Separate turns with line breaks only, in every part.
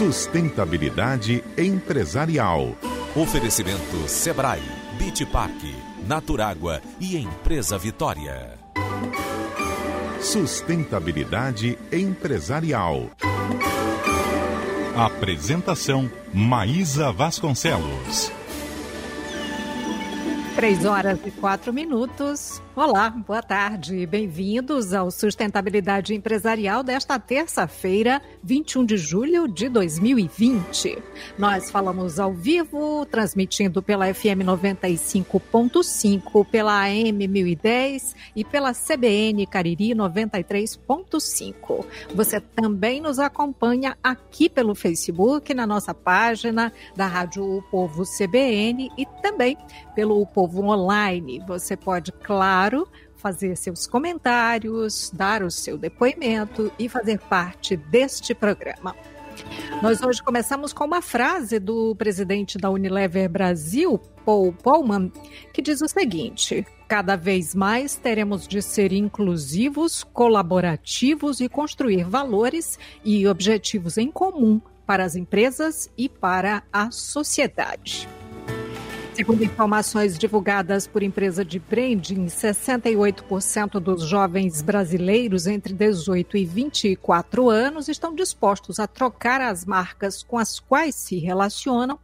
Sustentabilidade empresarial.
Oferecimento Sebrae, Beach Park, Naturágua e Empresa Vitória.
Sustentabilidade empresarial. Apresentação Maísa Vasconcelos.
Três horas e quatro minutos. Olá, boa tarde. Bem-vindos ao Sustentabilidade Empresarial desta terça-feira, 21 de julho de 2020. Nós falamos ao vivo, transmitindo pela FM 95.5, pela AM 1010 e pela CBN Cariri 93.5. Você também nos acompanha aqui pelo Facebook, na nossa página da Rádio o Povo CBN e também pelo o Online. Você pode, claro, claro, fazer seus comentários, dar o seu depoimento e fazer parte deste programa. Nós hoje começamos com uma frase do presidente da Unilever Brasil, Paul Polman, que diz o seguinte: cada vez mais teremos de ser inclusivos, colaborativos e construir valores e objetivos em comum para as empresas e para a sociedade. Segundo informações divulgadas por empresa de branding, 68% dos jovens brasileiros entre 18 e 24 anos estão dispostos a trocar as marcas com as quais se relacionam,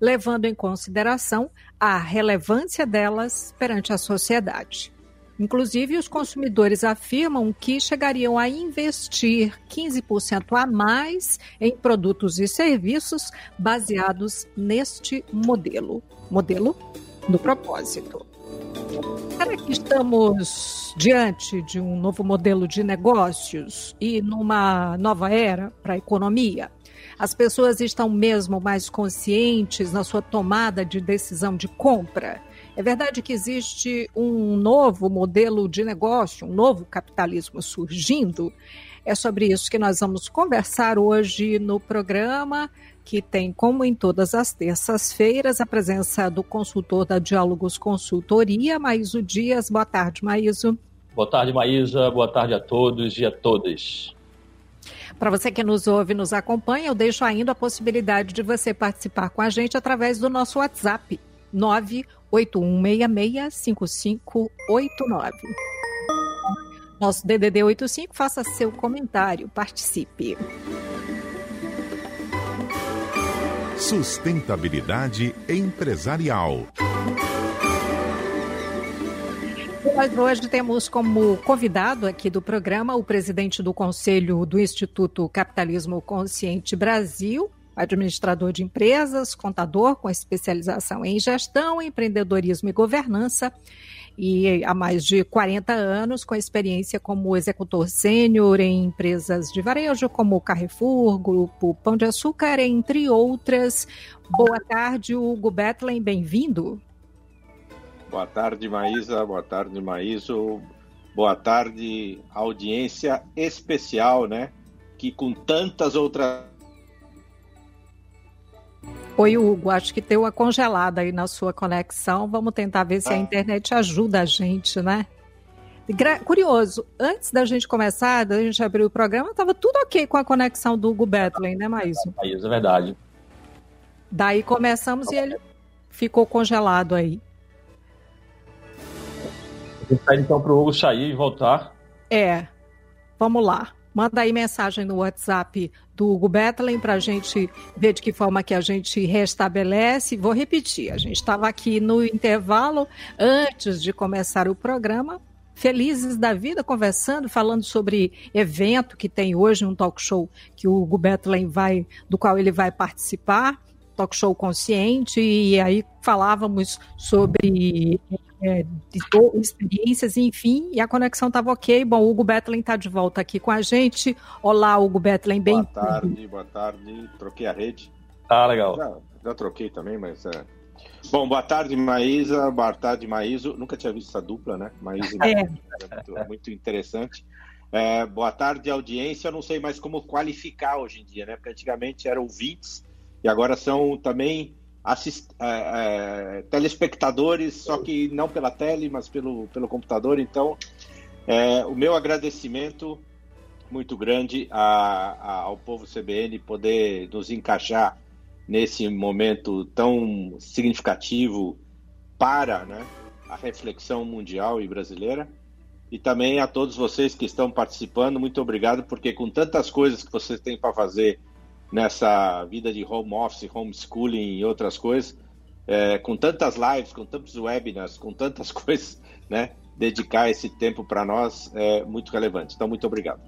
levando em consideração a relevância delas perante a sociedade. Inclusive, os consumidores afirmam que chegariam a investir 15% a mais em produtos e serviços baseados neste modelo modelo do propósito. Será que estamos diante de um novo modelo de negócios e numa nova era para a economia? As pessoas estão mesmo mais conscientes na sua tomada de decisão de compra? É verdade que existe um novo modelo de negócio, um novo capitalismo surgindo? É sobre isso que nós vamos conversar hoje no programa que tem, como em todas as terças-feiras, a presença do consultor da Diálogos Consultoria, Maíso Dias. Boa tarde, Maíso.
Boa tarde, Maísa. Boa tarde a todos e a todas.
Para você que nos ouve e nos acompanha, eu deixo ainda a possibilidade de você participar com a gente através do nosso WhatsApp, 981665589. Nosso DDD 85, faça seu comentário, participe.
Sustentabilidade empresarial.
Nós hoje temos como convidado aqui do programa o presidente do Conselho do Instituto Capitalismo Consciente Brasil, administrador de empresas, contador com especialização em gestão, empreendedorismo e governança, e há mais de 40 anos, com experiência como executor sênior em empresas de varejo como Carrefour, Grupo Pão de Açúcar, entre outras. Boa tarde, Hugo Betlen, bem-vindo.
Boa tarde, Maísa. Boa tarde, Maíso. Boa tarde, audiência especial, né? Que com tantas outras
Oi, Hugo, acho que deu uma congelada aí na sua conexão. Vamos tentar ver se a ah. internet ajuda a gente, né? Curioso, antes da gente começar, da gente abrir o programa, estava tudo ok com a conexão do Hugo Bethlen, né, Maíso?
Maíso, é verdade.
Daí começamos e ele ficou congelado aí.
Vou pedir então para o Hugo sair e voltar.
É, vamos lá. Manda aí mensagem no WhatsApp do Hugo Bethlen para a gente ver de que forma que a gente restabelece. Vou repetir, a gente estava aqui no intervalo, antes de começar o programa, felizes da vida, conversando, falando sobre evento que tem hoje, um talk show que o Hugo Bethlen vai, do qual ele vai participar, talk show consciente, e aí falávamos sobre é, experiências, enfim, e a conexão estava ok. Bom, o Hugo Betlen está de volta aqui com a gente. Olá, Hugo Betlen, bem
Boa tarde, boa tarde. Troquei a rede.
Ah, legal.
Já, já troquei também, mas é... Bom, boa tarde, Maísa. Boa tarde, Maíso. Nunca tinha visto essa dupla, né? Maísa e é. é muito, muito interessante. É, boa tarde, audiência. Eu não sei mais como qualificar hoje em dia, né? Porque antigamente eram ouvintes e agora são também assist, é, é, telespectadores, só que não pela tele, mas pelo, pelo computador. Então, é, o meu agradecimento muito grande a, a, ao povo CBN poder nos encaixar nesse momento tão significativo para né, a reflexão mundial e brasileira. E também a todos vocês que estão participando, muito obrigado, porque com tantas coisas que vocês têm para fazer nessa vida de home office, homeschooling e outras coisas, é, com tantas lives, com tantos webinars, com tantas coisas, né? Dedicar esse tempo para nós é muito relevante. Então, muito obrigado.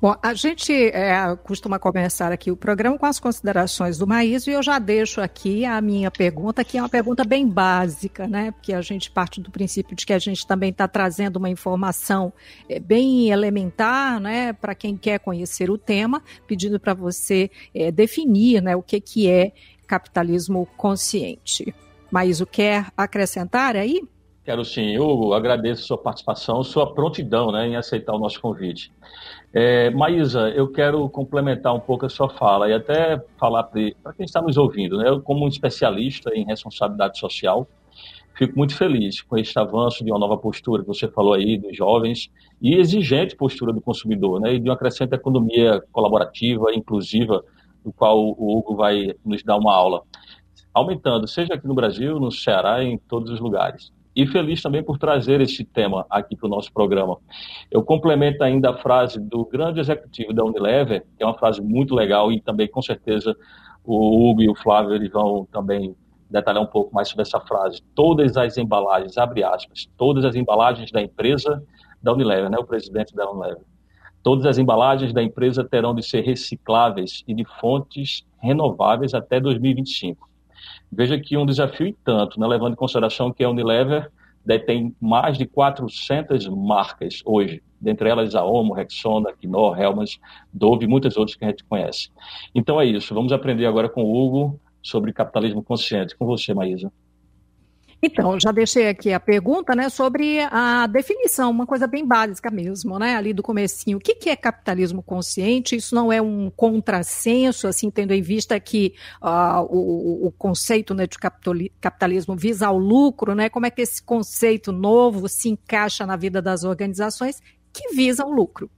Bom, a gente é, costuma começar aqui o programa com as considerações do Maíso e eu já deixo aqui a minha pergunta, que é uma pergunta bem básica, né? Porque a gente parte do princípio de que a gente também está trazendo uma informação é, bem elementar, né, para quem quer conhecer o tema, pedindo para você é, definir, né, o que, que é capitalismo consciente. Maíso quer acrescentar aí?
Quero sim, Hugo, agradeço sua participação, sua prontidão né, em aceitar o nosso convite. É, Maísa, eu quero complementar um pouco a sua fala e até falar para quem está nos ouvindo, né, eu, como um especialista em responsabilidade social, fico muito feliz com este avanço de uma nova postura que você falou aí dos jovens e exigente postura do consumidor, né, e de uma crescente economia colaborativa, inclusiva, do qual o Hugo vai nos dar uma aula, aumentando, seja aqui no Brasil, no Ceará, em todos os lugares e feliz também por trazer esse tema aqui para o nosso programa. Eu complemento ainda a frase do grande executivo da Unilever, que é uma frase muito legal e também, com certeza, o Hugo e o Flávio eles vão também detalhar um pouco mais sobre essa frase. Todas as embalagens, abre aspas, todas as embalagens da empresa da Unilever, né, o presidente da Unilever. Todas as embalagens da empresa terão de ser recicláveis e de fontes renováveis até 2025. Veja que um desafio e tanto, né, levando em consideração que a Unilever detém mais de 400 marcas hoje, dentre elas a Omo, Rexona, Knorr, Helmans, Dove e muitas outras que a gente conhece. Então é isso, vamos aprender agora com o Hugo sobre capitalismo consciente. Com você, Maísa.
Então, já deixei aqui a pergunta, né, sobre a definição, uma coisa bem básica mesmo, né, ali do comecinho. O que, que é capitalismo consciente? Isso não é um contrassenso, assim, tendo em vista que uh, o, o, conceito né, de capitalismo visa o lucro, né? Como é que esse conceito novo se encaixa na vida das organizações que visam o lucro?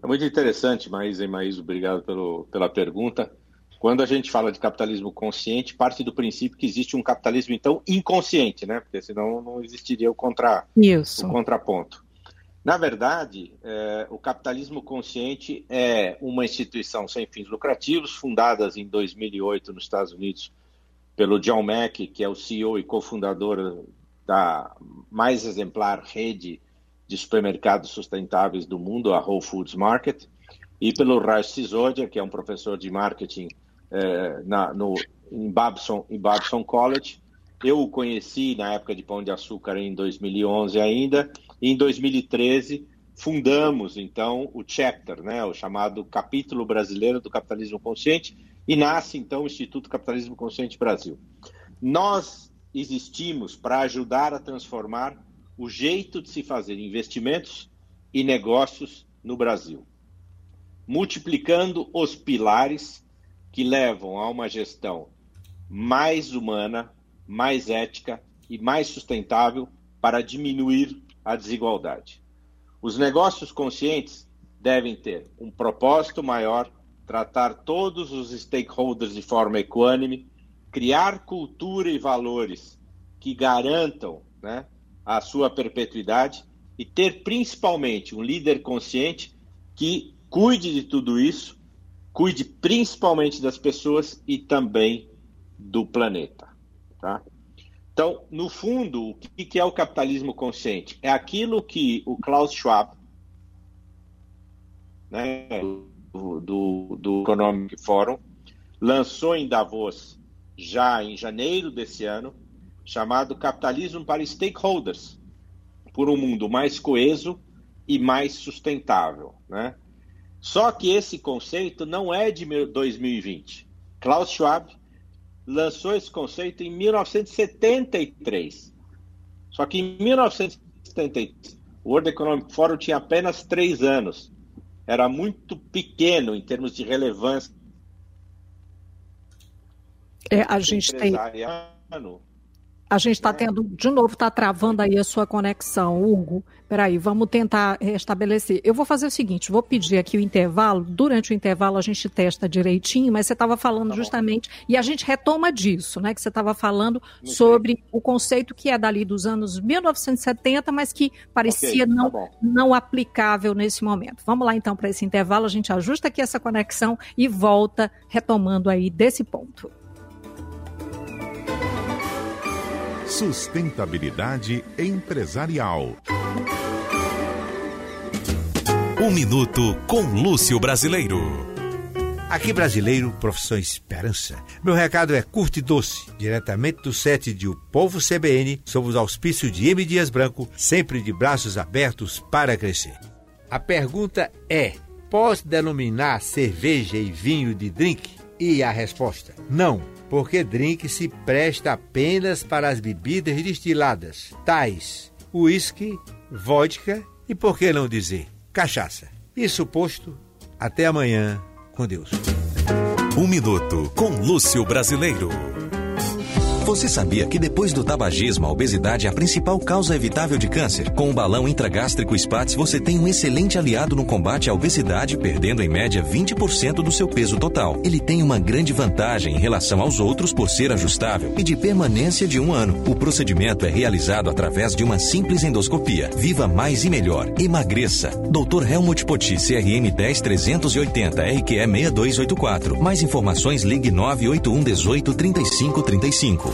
É muito interessante, Maísa e Maísa, obrigado pelo, pela pergunta. Quando a gente fala de capitalismo consciente, parte do princípio que existe um capitalismo, então, inconsciente, né? Porque senão não existiria o, contra,
Isso.
o contraponto. Na verdade, é, o capitalismo consciente é uma instituição sem fins lucrativos, fundada em 2008 nos Estados Unidos pelo John Mack, que é o CEO e cofundador da mais exemplar rede de supermercados sustentáveis do mundo, a Whole Foods Market, e pelo Raj Sisodia, que é um professor de marketing é, na, no, em, Babson, em Babson College. Eu o conheci na época de Pão de Açúcar em 2011 ainda. E em 2013 fundamos então o Chapter, né, o chamado Capítulo Brasileiro do Capitalismo Consciente, e nasce então o Instituto Capitalismo Consciente Brasil. Nós existimos para ajudar a transformar o jeito de se fazer investimentos e negócios no Brasil, multiplicando os pilares que levam a uma gestão mais humana, mais ética e mais sustentável para diminuir a desigualdade. Os negócios conscientes devem ter um propósito maior, tratar todos os stakeholders de forma equânime, criar cultura e valores que garantam né, a sua perpetuidade e ter principalmente um líder consciente que cuide de tudo isso cuide principalmente das pessoas e também do planeta. Tá? Então, no fundo, o que é o capitalismo consciente? É aquilo que o Klaus Schwab, né, do, do Economic Forum, lançou em Davos já em janeiro desse ano, chamado Capitalismo para Stakeholders, por um mundo mais coeso e mais sustentável. Né? Só que esse conceito não é de 2020. Klaus Schwab lançou esse conceito em 1973. Só que em 1973, o World Economic Forum tinha apenas três anos. Era muito pequeno em termos de relevância.
É, a gente tem A gente está tendo, de novo, está travando aí a sua conexão, Hugo. Peraí, vamos tentar restabelecer. Eu vou fazer o seguinte, vou pedir aqui o intervalo. Durante o intervalo a gente testa direitinho, mas você estava falando tá justamente, e a gente retoma disso, né? Que você estava falando sobre o conceito que é dali dos anos 1970, mas que parecia okay, tá não, tá não aplicável nesse momento. Vamos lá então para esse intervalo, a gente ajusta aqui essa conexão e volta retomando aí desse ponto.
Sustentabilidade empresarial.
Um minuto com Lúcio Brasileiro.
Aqui brasileiro, profissão Esperança. Meu recado é curto e doce, diretamente do set de O Povo CBN, sob os auspícios de M. Dias Branco, sempre de braços abertos para crescer. A pergunta é: posso denominar cerveja e vinho de drink? E a resposta: não porque drink se presta apenas para as bebidas destiladas, tais uísque, vodka e, por que não dizer, cachaça. Isso posto, até amanhã, com Deus.
Um minuto com Lúcio Brasileiro. Você sabia que depois do tabagismo, a obesidade é a principal causa evitável de câncer? Com o balão intragástrico SPATS, você tem um excelente aliado no combate à obesidade, perdendo em média 20% do seu peso total. Ele tem uma grande vantagem em relação aos outros por ser ajustável e de permanência de um ano. O procedimento é realizado através de uma simples endoscopia. Viva mais e melhor. Emagreça. Dr. Helmut Poti, CRM 10380, RQE 6284. Mais informações ligue 981 18 35 35.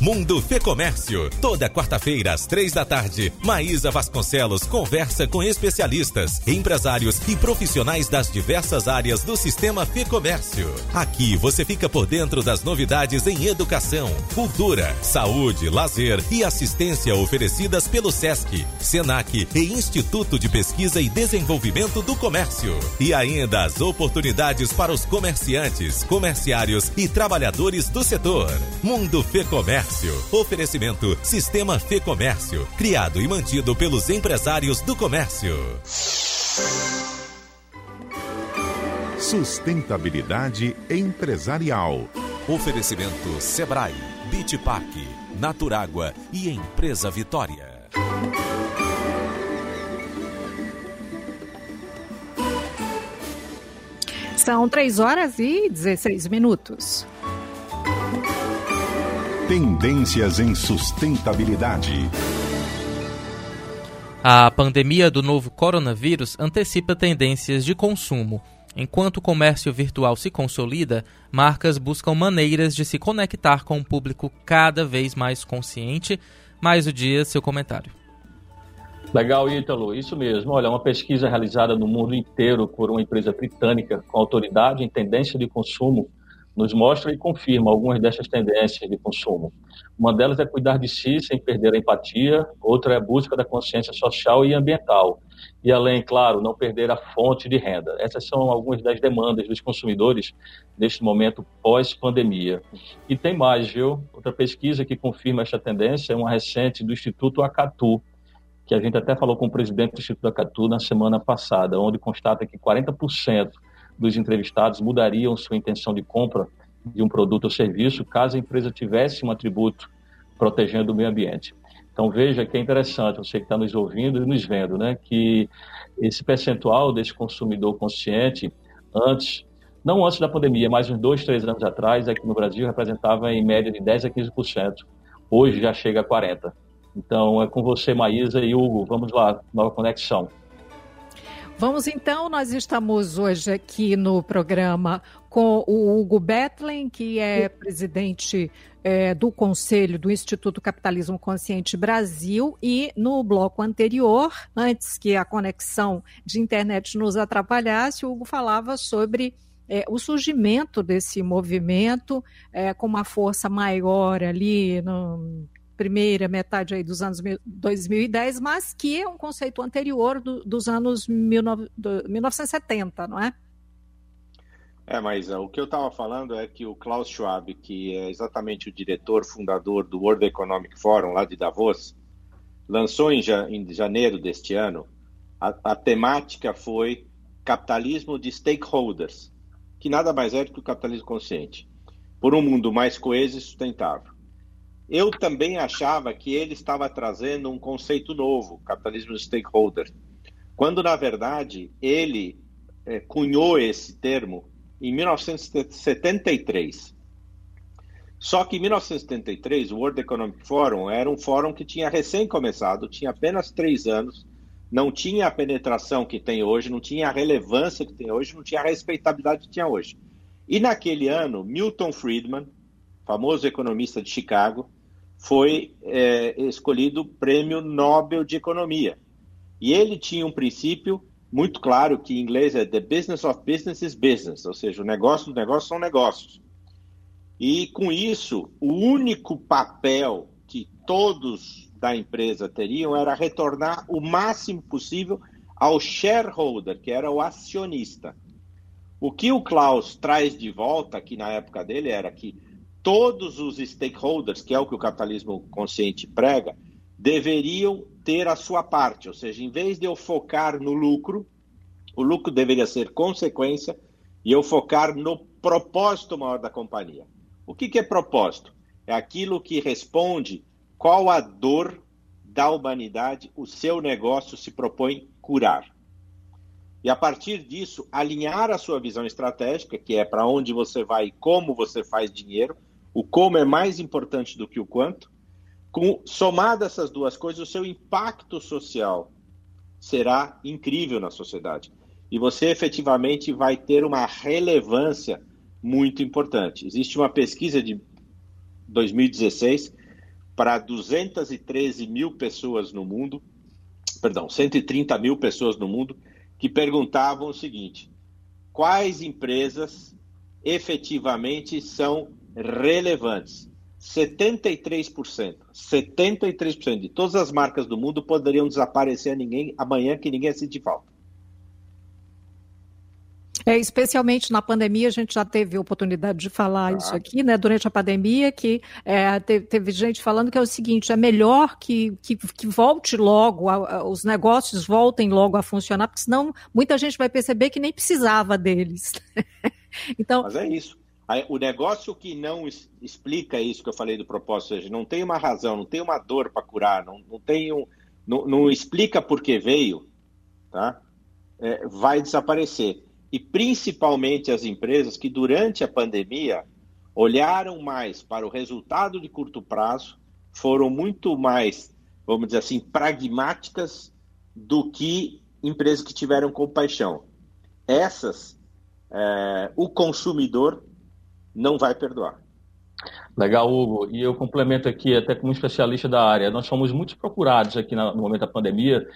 Mundo Fê Comércio. Toda quarta-feira, às três da tarde, Maísa Vasconcelos conversa com especialistas, empresários e profissionais das diversas áreas do sistema Fê Comércio. Aqui você fica por dentro das novidades em educação, cultura, saúde, lazer e assistência oferecidas pelo SESC, SENAC e Instituto de Pesquisa e Desenvolvimento do Comércio. E ainda as oportunidades para os comerciantes, comerciários e trabalhadores do setor. Mundo Fê Comércio Comércio. Oferecimento Sistema Fê Comércio, criado e mantido pelos empresários do comércio.
Sustentabilidade empresarial.
Oferecimento Sebrae, Beach Park, Naturágua e Empresa Vitória.
São 3 horas e 16 minutos.
Tendências em sustentabilidade.
A pandemia do novo coronavírus antecipa tendências de consumo. Enquanto o comércio virtual se consolida, marcas buscam maneiras de se conectar com um público cada vez mais consciente. Mais o dia, seu comentário.
Legal, Ítalo. Isso mesmo. Olha, uma pesquisa realizada no mundo inteiro por uma empresa britânica com autoridade em tendência de consumo nos mostra e confirma algumas dessas tendências de consumo. Uma delas é cuidar de si sem perder a empatia, outra é a busca da consciência social e ambiental. E além, claro, não perder a fonte de renda. Essas são algumas das demandas dos consumidores neste momento pós-pandemia. E tem mais, viu? Outra pesquisa que confirma esta tendência é uma recente do Instituto Acatu, que a gente até falou com o presidente do Instituto Acatu na semana passada, onde constata que 40% dos entrevistados mudariam sua intenção de compra de um produto ou serviço caso a empresa tivesse um atributo protegendo o meio ambiente. Então veja que é interessante, você que está nos ouvindo e nos vendo, né, que esse percentual desse consumidor consciente, antes, não antes da pandemia, mas uns dois, três anos atrás, aqui no Brasil, representava em média de 10 a 15%. Hoje já chega a 40%. Então é com você, Maísa e Hugo. Vamos lá, nova conexão.
Vamos então, nós estamos hoje aqui no programa com o Hugo Betlen, que é presidente é, do Conselho do Instituto Capitalismo Consciente Brasil, e no bloco anterior, antes que a conexão de internet nos atrapalhasse, o Hugo falava sobre é, o surgimento desse movimento é, com uma força maior ali no primeira metade aí dos anos 2010, mas que é um conceito anterior do, dos anos 19, do, 1970, não é?
É, mas uh, o que eu estava falando é que o Klaus Schwab, que é exatamente o diretor fundador do World Economic Forum lá de Davos, lançou em janeiro deste ano, a, a temática foi capitalismo de stakeholders, que nada mais é do que o capitalismo consciente, por um mundo mais coeso e sustentável. Eu também achava que ele estava trazendo um conceito novo, capitalismo stakeholder, quando na verdade ele é, cunhou esse termo em 1973. Só que em 1973, o World Economic Forum era um fórum que tinha recém começado, tinha apenas três anos, não tinha a penetração que tem hoje, não tinha a relevância que tem hoje, não tinha a respeitabilidade que tinha hoje. E naquele ano, Milton Friedman, famoso economista de Chicago, foi é, escolhido prêmio Nobel de Economia. E ele tinha um princípio muito claro que em inglês é the business of business is business, ou seja, o negócio dos negócios são negócios. E com isso, o único papel que todos da empresa teriam era retornar o máximo possível ao shareholder, que era o acionista. O que o Klaus traz de volta aqui na época dele era que todos os stakeholders, que é o que o capitalismo consciente prega, deveriam ter a sua parte, ou seja, em vez de eu focar no lucro, o lucro deveria ser consequência e eu focar no propósito maior da companhia. O que, que é propósito? É aquilo que responde qual a dor da humanidade o seu negócio se propõe curar. E a partir disso, alinhar a sua visão estratégica, que é para onde você vai e como você faz dinheiro. O como é mais importante do que o quanto. Com, somado essas duas coisas, o seu impacto social será incrível na sociedade. E você efetivamente vai ter uma relevância muito importante. Existe uma pesquisa de 2016 para 213 mil pessoas no mundo, perdão, 130 mil pessoas no mundo, que perguntavam o seguinte: quais empresas efetivamente são relevantes? 73%, 73% de todas as marcas do mundo poderiam desaparecer a ninguém amanhã que ninguém sente falta.
É, especialmente na pandemia, a gente já teve oportunidade de falar ah. isso aqui, né? Durante a pandemia, que é, teve, teve, gente falando que é o seguinte: é melhor que, que, que volte logo, a, a, os negócios voltem logo a funcionar, porque senão muita gente vai perceber que nem precisava deles.
então, Mas é isso. O negócio que não explica isso que eu falei do propósito, ou seja, não tem uma razão, não tem uma dor para curar, não, não tem um, não, não explica por que veio, tá? É, vai desaparecer e principalmente as empresas que durante a pandemia olharam mais para o resultado de curto prazo, foram muito mais, vamos dizer assim, pragmáticas do que empresas que tiveram compaixão. Essas, é, o consumidor não vai perdoar.
Legal, Hugo. E eu complemento aqui, até como especialista da área, nós fomos muito procurados aqui no momento da pandemia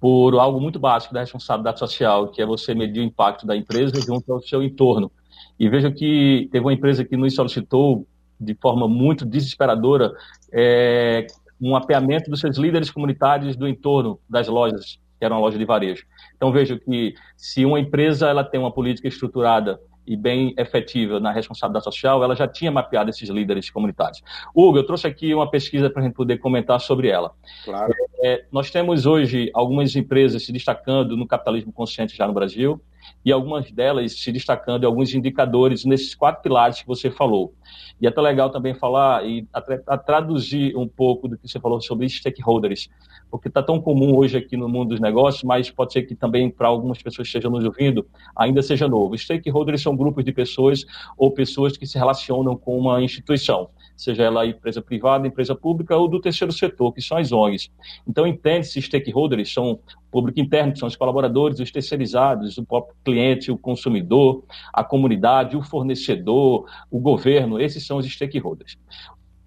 por algo muito básico da responsabilidade social, que é você medir o impacto da empresa junto ao seu entorno. E veja que teve uma empresa que nos solicitou de forma muito desesperadora é, um mapeamento dos seus líderes comunitários do entorno das lojas, que era uma loja de varejo. Então veja que se uma empresa ela tem uma política estruturada e bem efetiva na responsabilidade social, ela já tinha mapeado esses líderes comunitários. Hugo, eu trouxe aqui uma pesquisa para a gente poder comentar sobre ela.
Claro.
É, nós temos hoje algumas empresas se destacando no capitalismo consciente já no Brasil e algumas delas se destacando em alguns indicadores nesses quatro pilares que você falou. E é até legal também falar e a, traduzir um pouco do que você falou sobre stakeholders, porque está tão comum hoje aqui no mundo dos negócios, mas pode ser que também para algumas pessoas que estejam nos ouvindo ainda seja novo. Stakeholders são grupos de pessoas ou pessoas que se relacionam com uma instituição seja ela empresa privada, empresa pública ou do terceiro setor, que são as ONGs. Então, entende-se stakeholders, são o público interno, que são os colaboradores, os terceirizados, o próprio cliente, o consumidor, a comunidade, o fornecedor, o governo, esses são os stakeholders.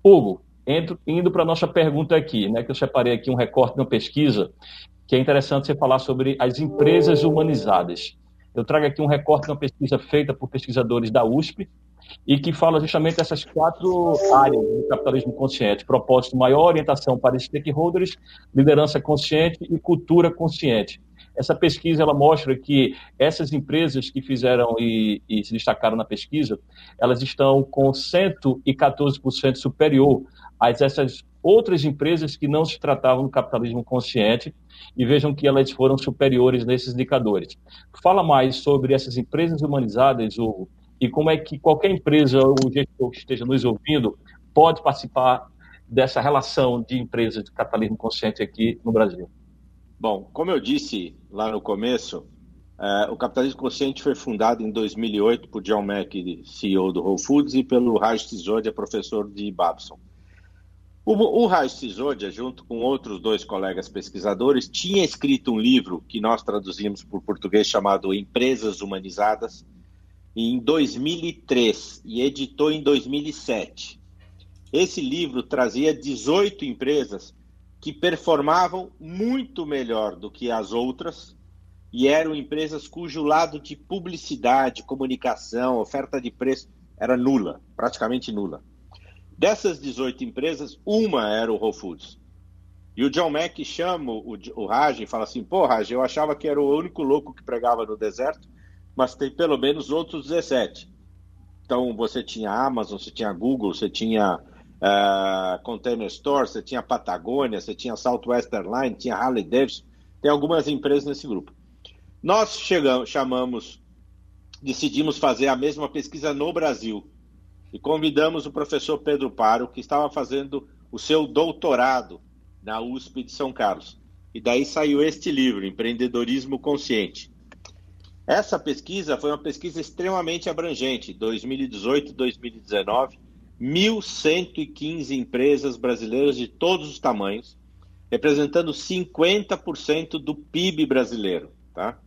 Hugo, entro, indo para a nossa pergunta aqui, né, que eu separei aqui um recorte de uma pesquisa, que é interessante você falar sobre as empresas humanizadas. Eu trago aqui um recorte de uma pesquisa feita por pesquisadores da USP, e que fala justamente dessas quatro áreas do capitalismo consciente: propósito maior, orientação para stakeholders, liderança consciente e cultura consciente. Essa pesquisa ela mostra que essas empresas que fizeram e, e se destacaram na pesquisa, elas estão com 114% superior a essas outras empresas que não se tratavam do capitalismo consciente e vejam que elas foram superiores nesses indicadores. Fala mais sobre essas empresas humanizadas, Hugo, e como é que qualquer empresa ou gestor que esteja nos ouvindo pode participar dessa relação de empresas de capitalismo consciente aqui no Brasil?
Bom, como eu disse lá no começo, é, o capitalismo consciente foi fundado em 2008 por John Mack, CEO do Whole Foods, e pelo Raj Sisodia, professor de Babson. O, o Raj Sisodia, junto com outros dois colegas pesquisadores, tinha escrito um livro que nós traduzimos por português chamado Empresas Humanizadas, em 2003 e editou em 2007. Esse livro trazia 18 empresas que performavam muito melhor do que as outras e eram empresas cujo lado de publicidade, comunicação, oferta de preço era nula, praticamente nula. Dessas 18 empresas, uma era o Whole Foods. E o John Mack chama o, o Raj e fala assim: pô, Raj, eu achava que era o único louco que pregava no deserto, mas tem pelo menos outros 17. Então você tinha Amazon, você tinha Google, você tinha uh, Container Store, você tinha Patagônia, você tinha Southwest Airlines, tinha Harley Davidson, tem algumas empresas nesse grupo. Nós chegamos, chamamos, decidimos fazer a mesma pesquisa no Brasil e convidamos o professor Pedro Paro, que estava fazendo o seu doutorado na USP de São Carlos. E daí saiu este livro, Empreendedorismo Consciente. Essa pesquisa foi uma pesquisa extremamente abrangente, 2018-2019, 1.115 empresas brasileiras de todos os tamanhos, representando 50% do PIB brasileiro. Tá?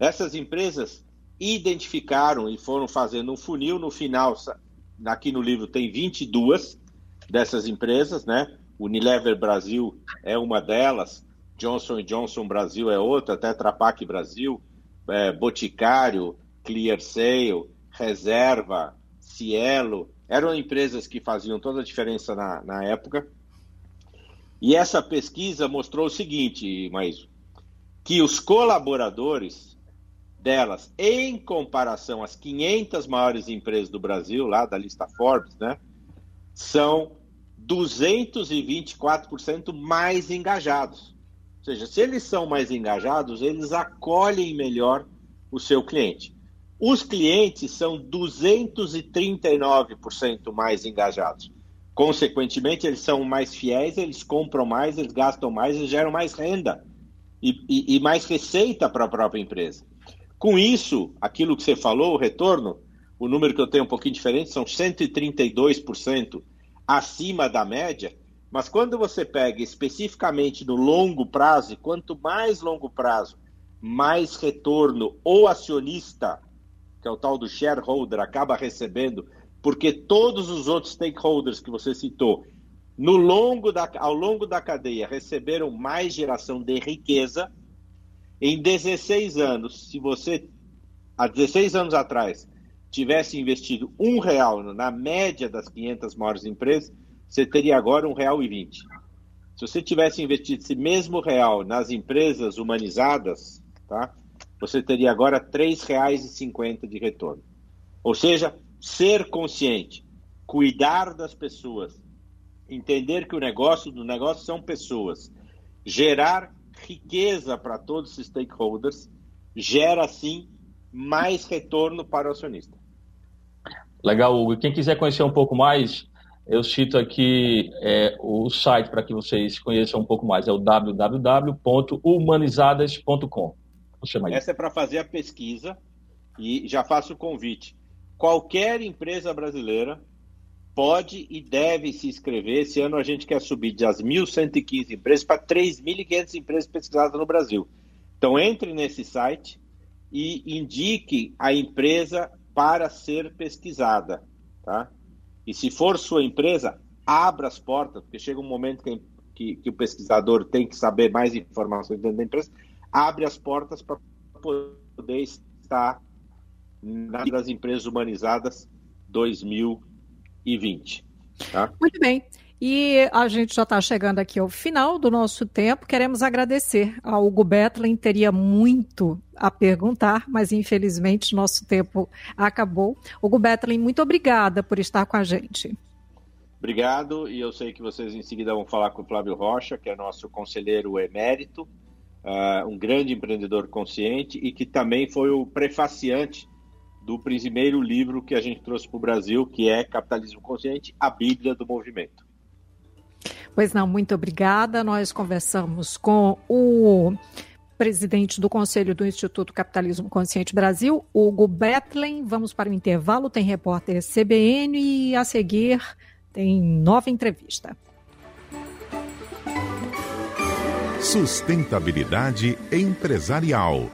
Essas empresas identificaram e foram fazendo um funil. No final, aqui no livro tem 22 dessas empresas, né? Unilever Brasil é uma delas, Johnson Johnson Brasil é outra, Tetra Pak Brasil, é, Boticário, Clear Sale, Reserva, Cielo, eram empresas que faziam toda a diferença na, na época. E essa pesquisa mostrou o seguinte, mais que os colaboradores delas, em comparação às 500 maiores empresas do Brasil, lá da lista Forbes, né, são 224% mais engajados. Seja, se eles são mais engajados, eles acolhem melhor o seu cliente. Os clientes são 239% mais engajados. Consequentemente, eles são mais fiéis, eles compram mais, eles gastam mais, eles geram mais renda e, e, e mais receita para a própria empresa. Com isso, aquilo que você falou, o retorno, o número que eu tenho um pouquinho diferente, são 132% acima da média. Mas quando você pega especificamente no longo prazo, e quanto mais longo prazo, mais retorno o acionista que é o tal do shareholder, acaba recebendo, porque todos os outros stakeholders que você citou, no longo da, ao longo da cadeia, receberam mais geração de riqueza. Em 16 anos, se você, há 16 anos atrás, tivesse investido um real na média das 500 maiores empresas, você teria agora um real e vinte. Se você tivesse investido esse mesmo real nas empresas humanizadas, tá? você teria agora R$ 3,50 de retorno. Ou seja, ser consciente, cuidar das pessoas, entender que o negócio do negócio são pessoas, gerar riqueza para todos os stakeholders, gera assim mais retorno para o acionista.
Legal, Hugo. Quem quiser conhecer um pouco mais, eu cito aqui é, o site para que vocês conheçam um pouco mais, é o www.humanizadas.com.
Essa é para fazer a pesquisa e já faço o convite. Qualquer empresa brasileira pode e deve se inscrever. Esse ano a gente quer subir das 1.115 empresas para 3.500 empresas pesquisadas no Brasil. Então entre nesse site e indique a empresa para ser pesquisada, tá? E se for sua empresa, abra as portas, porque chega um momento que, que, que o pesquisador tem que saber mais informações dentro da empresa abre as portas para poder estar nas empresas humanizadas 2020. Tá?
Muito bem. E a gente já está chegando aqui ao final do nosso tempo. Queremos agradecer ao Hugo Betlin. Teria muito a perguntar, mas infelizmente nosso tempo acabou. Hugo Betlin, muito obrigada por estar com a gente.
Obrigado. E eu sei que vocês em seguida vão falar com o Flávio Rocha, que é nosso conselheiro emérito uh, um grande empreendedor consciente e que também foi o prefaciante do primeiro livro que a gente trouxe para o Brasil, que é Capitalismo Consciente, a Bíblia do Movimento.
Pois não, muito obrigada. Nós conversamos com o presidente do Conselho do Instituto Capitalismo Consciente Brasil, Hugo Bethlen. Vamos para o intervalo, tem repórter CBN e a seguir tem nova entrevista.
Sustentabilidade empresarial.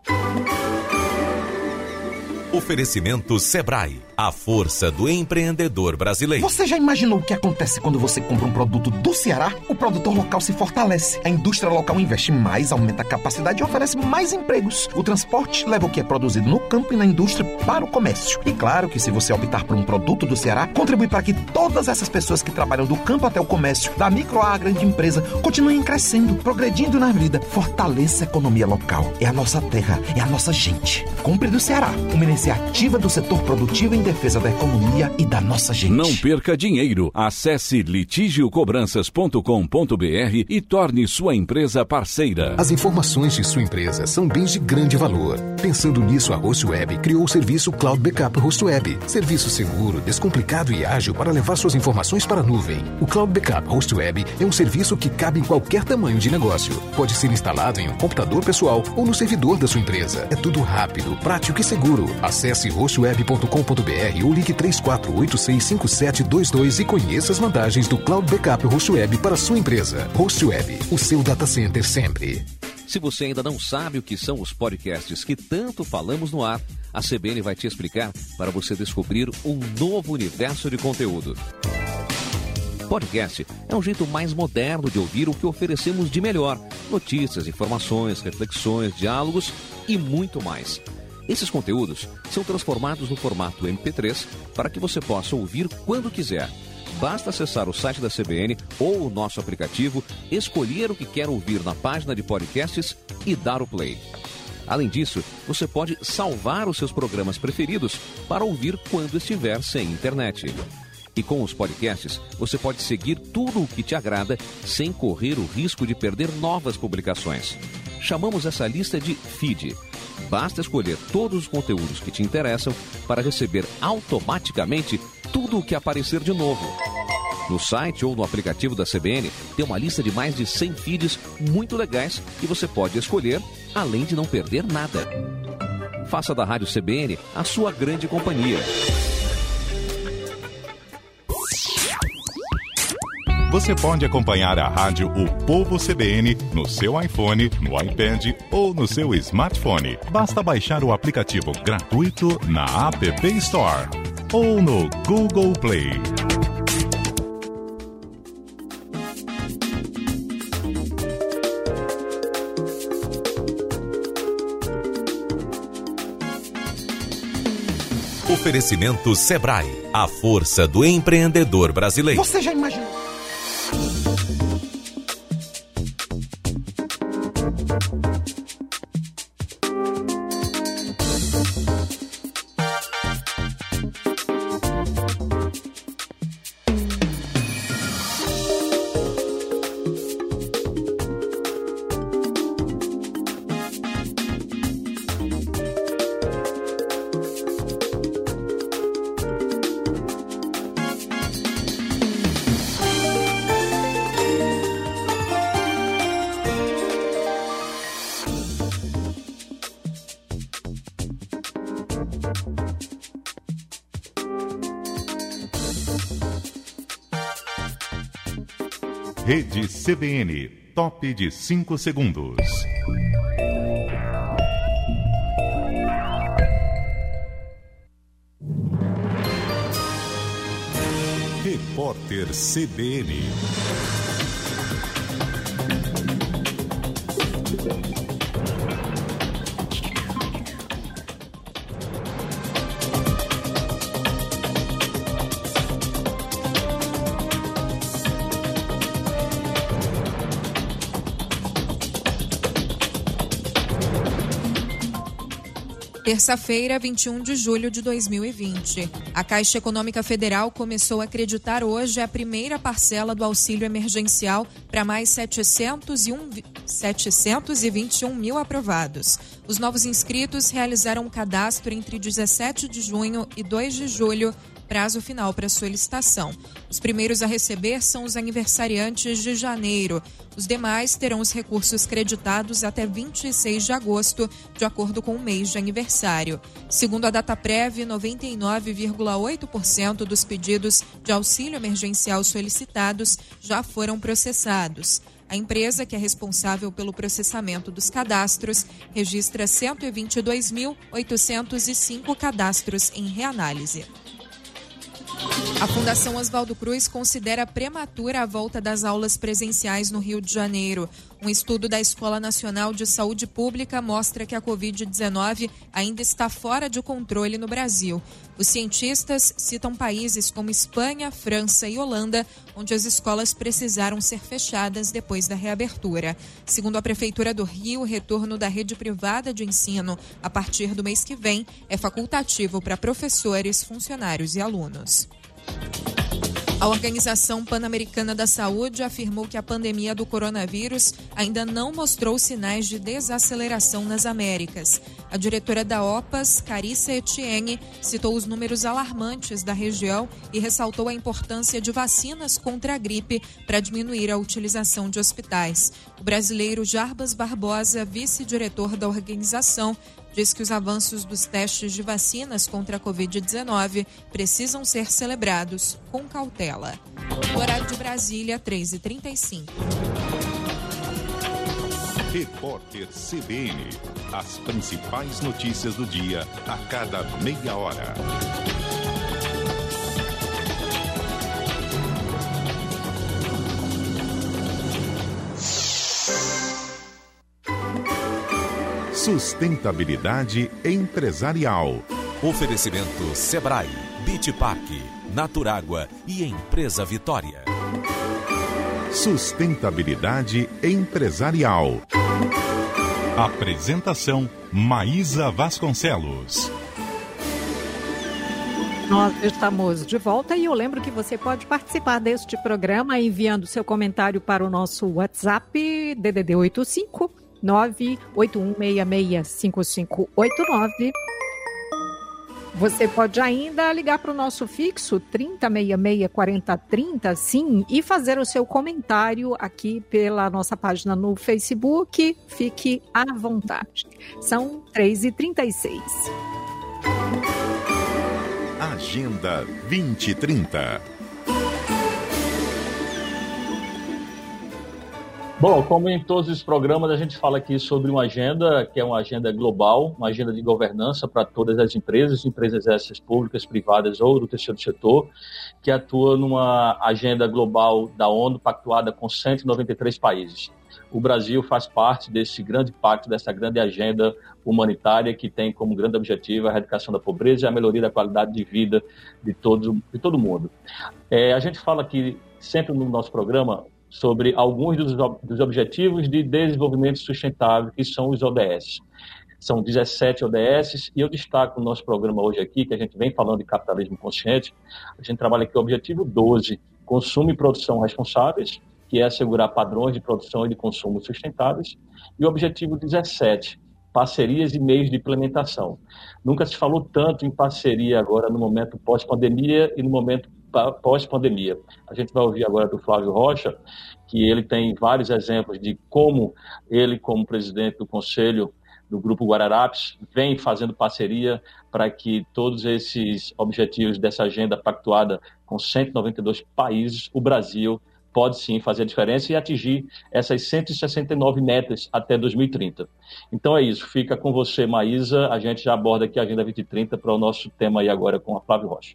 Oferecimento Sebrae a força do empreendedor brasileiro.
Você já imaginou o que acontece quando você compra um produto do Ceará? O produtor local se fortalece, a indústria local investe mais, aumenta a capacidade e oferece mais empregos. O transporte leva o que é produzido no campo e na indústria para o comércio. E claro que se você optar por um produto do Ceará, contribui para que todas essas pessoas que trabalham do campo até o comércio, da micro à grande empresa, continuem crescendo, progredindo na vida. Fortaleça a economia local. É a nossa terra, é a nossa gente. Compre do Ceará, uma iniciativa do setor produtivo em defesa da economia e da nossa gente.
Não perca dinheiro. Acesse litigiocobranças.com.br e torne sua empresa parceira.
As informações de sua empresa são bens de grande valor. Pensando nisso, a HostWeb criou o serviço Cloud Backup HostWeb. Serviço seguro, descomplicado e ágil para levar suas informações para a nuvem. O Cloud Backup HostWeb é um serviço que cabe em qualquer tamanho de negócio. Pode ser instalado em um computador pessoal ou no servidor da sua empresa. É tudo rápido, prático e seguro. Acesse hostweb.com.br ou ligue 34865722 e conheça as vantagens do Cloud Backup HostWeb para sua empresa. HostWeb, o seu data center sempre.
Se você ainda não sabe o que são os podcasts que tanto falamos no ar, a CBN vai te explicar para você descobrir um novo universo de conteúdo. Podcast é um jeito mais moderno de ouvir o que oferecemos de melhor: notícias, informações, reflexões, diálogos e muito mais. Esses conteúdos são transformados no formato MP3 para que você possa ouvir quando quiser. Basta acessar o site da CBN ou o nosso aplicativo, escolher o que quer ouvir na página de podcasts e dar o play. Além disso, você pode salvar os seus programas preferidos para ouvir quando estiver sem internet. E com os podcasts, você pode seguir tudo o que te agrada sem correr o risco de perder novas publicações. Chamamos essa lista de feed Basta escolher todos os conteúdos que te interessam para receber automaticamente tudo o que aparecer de novo. No site ou no aplicativo da CBN tem uma lista de mais de 100 feeds muito legais que você pode escolher, além de não perder nada. Faça da Rádio CBN a sua grande companhia.
Você pode acompanhar a rádio O Povo CBN no seu iPhone, no iPad ou no seu smartphone. Basta baixar o aplicativo gratuito na App Store ou no Google Play.
Oferecimento Sebrae, a força do empreendedor brasileiro.
Você já imaginou?
CBN, top de 5 segundos. Repórter CBN.
Terça-feira, 21 de julho de 2020. A Caixa Econômica Federal começou a acreditar hoje a primeira parcela do auxílio emergencial para mais 701, 721 mil aprovados. Os novos inscritos realizaram um cadastro entre 17 de junho e 2 de julho prazo final para solicitação. Os primeiros a receber são os aniversariantes de janeiro. Os demais terão os recursos creditados até 26 de agosto, de acordo com o mês de aniversário. Segundo a DataPrev, 99,8% dos pedidos de auxílio emergencial solicitados já foram processados. A empresa, que é responsável pelo processamento dos cadastros, registra 122.805 cadastros em reanálise. A Fundação Oswaldo Cruz considera prematura a volta das aulas presenciais no Rio de Janeiro. Um estudo da Escola Nacional de Saúde Pública mostra que a Covid-19 ainda está fora de controle no Brasil. Os cientistas citam países como Espanha, França e Holanda, onde as escolas precisaram ser fechadas depois da reabertura. Segundo a Prefeitura do Rio, o retorno da rede privada de ensino a partir do mês que vem é facultativo para professores, funcionários e alunos. A Organização Pan-Americana da Saúde afirmou que a pandemia do coronavírus ainda não mostrou sinais de desaceleração nas Américas. A diretora da OPAS, Carissa Etienne, citou os números alarmantes da região e ressaltou a importância de vacinas contra a gripe para diminuir a utilização de hospitais. O brasileiro Jarbas Barbosa, vice-diretor da organização, diz que os avanços dos testes de vacinas contra a Covid-19 precisam ser celebrados com cautela. O horário de Brasília, 3h35.
Repórter CBN. As principais notícias do dia a cada meia hora. Sustentabilidade empresarial.
Oferecimento Sebrae, Bitpark, Naturágua e Empresa Vitória.
Sustentabilidade empresarial. Apresentação Maísa Vasconcelos.
Nós estamos de volta e eu lembro que você pode participar deste programa enviando seu comentário para o nosso WhatsApp DDD 85 981665589. Você pode ainda ligar para o nosso fixo 30664030, sim, e fazer o seu comentário aqui pela nossa página no Facebook. Fique à vontade. São 3h36.
Agenda 2030.
Bom, como em todos os programas, a gente fala aqui sobre uma agenda que é uma agenda global, uma agenda de governança para todas as empresas, empresas essas públicas, privadas ou do terceiro setor, que atua numa agenda global da ONU pactuada com 193 países. O Brasil faz parte desse grande pacto, dessa grande agenda humanitária que tem como grande objetivo a erradicação da pobreza e a melhoria da qualidade de vida de todo, de todo mundo. É, a gente fala aqui sempre no nosso programa sobre alguns dos, dos Objetivos de Desenvolvimento Sustentável, que são os ODS. São 17 ODS, e eu destaco no nosso programa hoje aqui, que a gente vem falando de capitalismo consciente, a gente trabalha aqui o Objetivo 12, Consumo e Produção Responsáveis, que é assegurar padrões de produção e de consumo sustentáveis, e o Objetivo 17, parcerias e meios de implementação. Nunca se falou tanto em parceria agora no momento pós-pandemia e no momento pós-pandemia. A gente vai ouvir agora do Flávio Rocha, que ele tem vários exemplos de como ele, como presidente do conselho do Grupo Guararapes, vem fazendo parceria para que todos esses objetivos dessa agenda pactuada com 192 países, o Brasil pode sim fazer a diferença e atingir essas 169 metas até 2030. Então é isso, fica com você, Maísa. A gente já aborda aqui a Agenda 2030 para o nosso tema aí agora com a Flávio Rocha.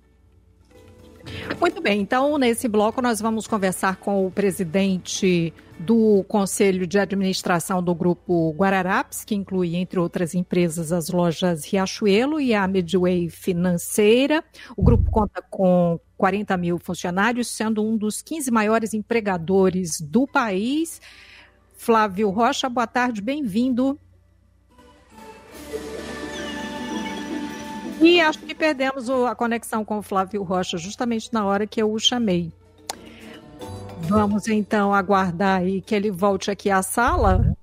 Muito bem, então nesse bloco nós vamos conversar com o presidente do Conselho de Administração do Grupo Guararapes, que inclui, entre outras empresas, as lojas Riachuelo e a Midway Financeira. O grupo conta com 40 mil funcionários, sendo um dos 15 maiores empregadores do país. Flávio Rocha, boa tarde, bem-vindo. E acho que perdemos a conexão com o Flávio Rocha justamente na hora que eu o chamei. Vamos então aguardar aí que ele volte aqui à sala.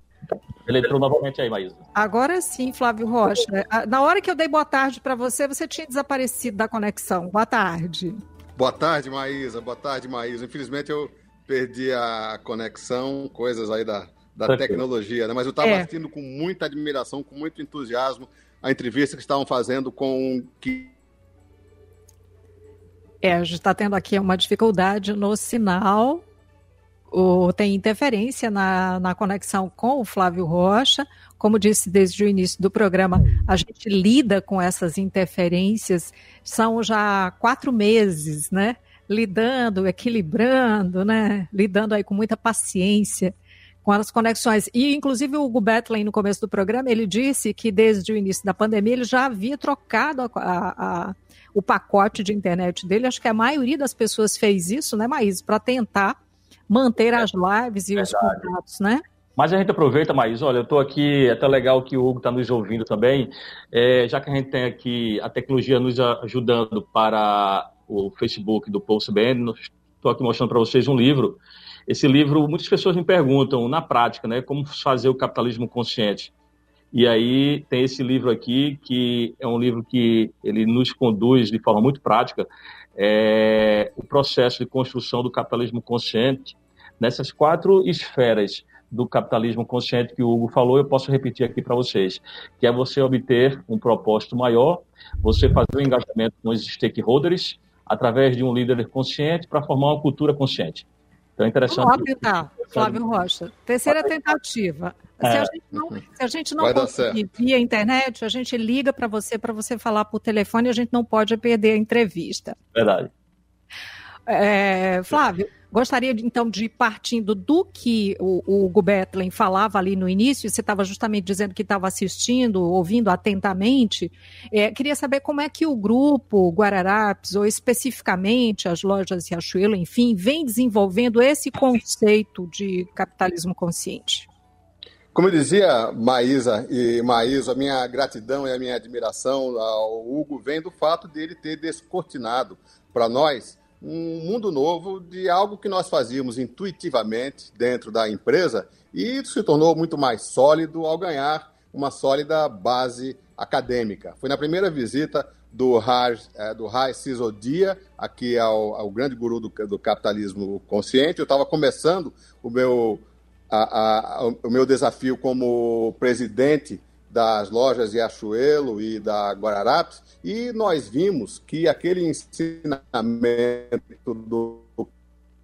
Ele entrou novamente aí, Maísa.
Agora sim, Flávio Rocha. Na hora que eu dei boa tarde para você, você tinha desaparecido da conexão. Boa tarde.
Boa tarde, Maísa. Boa tarde, Maísa. Infelizmente eu perdi a conexão, coisas aí da, da tecnologia, né? Mas eu estava é. assistindo com muita admiração, com muito entusiasmo, a entrevista que estavam fazendo com que
é, a gente está tendo aqui uma dificuldade no sinal, o, tem interferência na, na conexão com o Flávio Rocha. Como disse desde o início do programa, a gente lida com essas interferências, são já quatro meses, né? Lidando, equilibrando, né? Lidando aí com muita paciência com as conexões. E, inclusive, o Hugo Betlen, no começo do programa, ele disse que desde o início da pandemia ele já havia trocado a, a, o pacote de internet dele. Acho que a maioria das pessoas fez isso, né, Maís, para tentar manter as lives e Verdade. os contatos, né?
Mas a gente aproveita, Maís, olha, eu estou aqui, é até legal que o Hugo está nos ouvindo também, é, já que a gente tem aqui a tecnologia nos ajudando para o Facebook do Pulse BN, estou aqui mostrando para vocês um livro. Esse livro, muitas pessoas me perguntam, na prática, né, como fazer o capitalismo consciente. E aí tem esse livro aqui, que é um livro que ele nos conduz de forma muito prática é, o processo de construção do capitalismo consciente nessas quatro esferas do capitalismo consciente que o Hugo falou, eu posso repetir aqui para vocês, que é você obter um propósito maior, você fazer um engajamento com os stakeholders através de um líder consciente para formar uma cultura consciente. Então é interessante.
Vamos lá tentar, Flávio Rocha. Terceira tentativa. Se a é. gente não, se a gente não conseguir via internet, a gente liga para você para você falar por telefone e a gente não pode perder a entrevista.
Verdade.
É, Flávio, gostaria então de partindo do que o, o Gubetlen falava ali no início, você estava justamente dizendo que estava assistindo, ouvindo atentamente. É, queria saber como é que o grupo Guararapes, ou especificamente as lojas Riachuelo, enfim, vem desenvolvendo esse conceito de capitalismo consciente.
Como dizia Maísa e Maísa, a minha gratidão e a minha admiração ao Hugo vem do fato dele ter descortinado para nós um mundo novo de algo que nós fazíamos intuitivamente dentro da empresa e se tornou muito mais sólido ao ganhar uma sólida base acadêmica. Foi na primeira visita do Raj, é, do Raj Sisodia, aqui ao, ao grande guru do, do capitalismo consciente. Eu estava começando o meu a, a, o meu desafio como presidente das lojas de Achuelo e da Guararapes, e nós vimos que aquele ensinamento do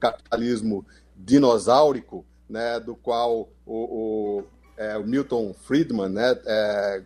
capitalismo dinossáurico, né, do qual o, o, é, o Milton Friedman, né, é,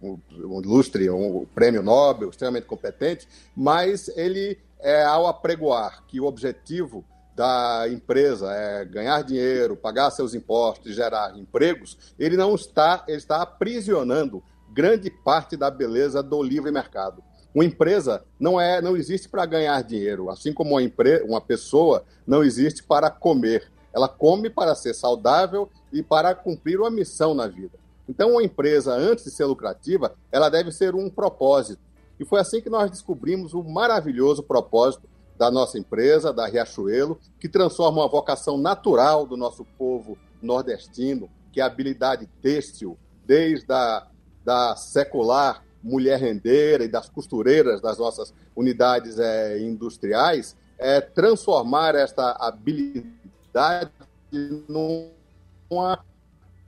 um, um ilustre, um prêmio Nobel, extremamente competente, mas ele, é, ao apregoar que o objetivo da empresa é ganhar dinheiro, pagar seus impostos, gerar empregos, ele não está, ele está aprisionando grande parte da beleza do livre mercado. Uma empresa não é, não existe para ganhar dinheiro, assim como uma, empre, uma pessoa não existe para comer. Ela come para ser saudável e para cumprir uma missão na vida. Então, uma empresa, antes de ser lucrativa, ela deve ser um propósito. E foi assim que nós descobrimos o maravilhoso propósito da nossa empresa, da Riachuelo, que transforma uma vocação natural do nosso povo nordestino, que é a habilidade têxtil, desde a da secular mulher rendeira e das costureiras das nossas unidades é, industriais, é transformar esta habilidade numa